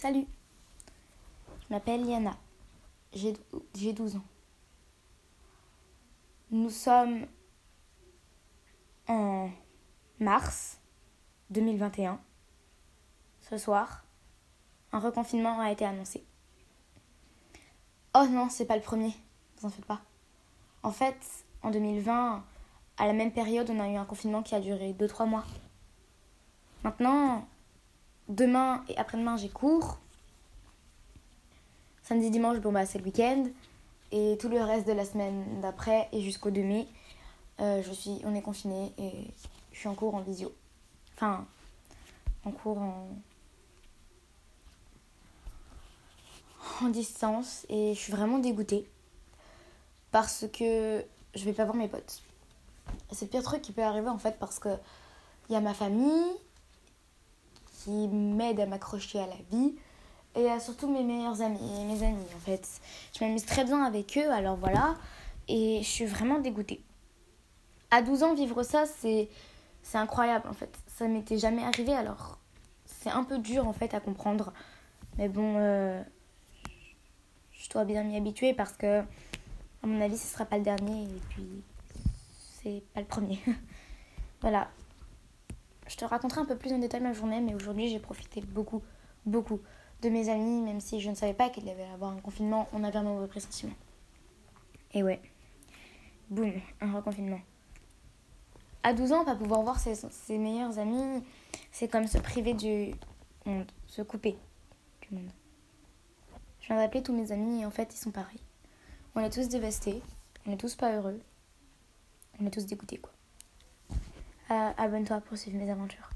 Salut, je m'appelle Liana, j'ai 12 ans. Nous sommes en mars 2021. Ce soir, un reconfinement a été annoncé. Oh non, c'est pas le premier, vous en faites pas. En fait, en 2020, à la même période, on a eu un confinement qui a duré 2-3 mois. Maintenant, demain et après-demain, j'ai cours. Samedi, dimanche, bon bah c'est le week-end. Et tout le reste de la semaine d'après et jusqu'au 2 mai, euh, je suis, on est confiné et je suis en cours en visio. Enfin, en cours en, en distance et je suis vraiment dégoûtée parce que je vais pas voir mes potes. C'est le pire truc qui peut arriver en fait parce que il y a ma famille, qui m'aident à m'accrocher à la vie. Et à surtout mes meilleurs amis et mes amis en fait. Je m'amuse très bien avec eux, alors voilà. Et je suis vraiment dégoûtée. À 12 ans, vivre ça, c'est, c'est incroyable en fait. Ça m'était jamais arrivé, alors c'est un peu dur en fait à comprendre. Mais bon, euh, je dois bien m'y habituer parce que, à mon avis, ce sera pas le dernier et puis c'est pas le premier. voilà. Je te raconterai un peu plus en détail ma journée, mais aujourd'hui j'ai profité beaucoup, beaucoup de mes amis, même si je ne savais pas qu'il y avait avoir un confinement, on avait un mauvais pressentiment. Et ouais, boum, un reconfinement. À 12 ans, pas pouvoir voir ses, ses meilleurs amis, c'est comme se priver du monde, se couper du monde. Je viens d'appeler tous mes amis et en fait ils sont pareils. On est tous dévastés, on est tous pas heureux, on est tous dégoûtés quoi. Euh, abonne-toi pour suivre mes aventures.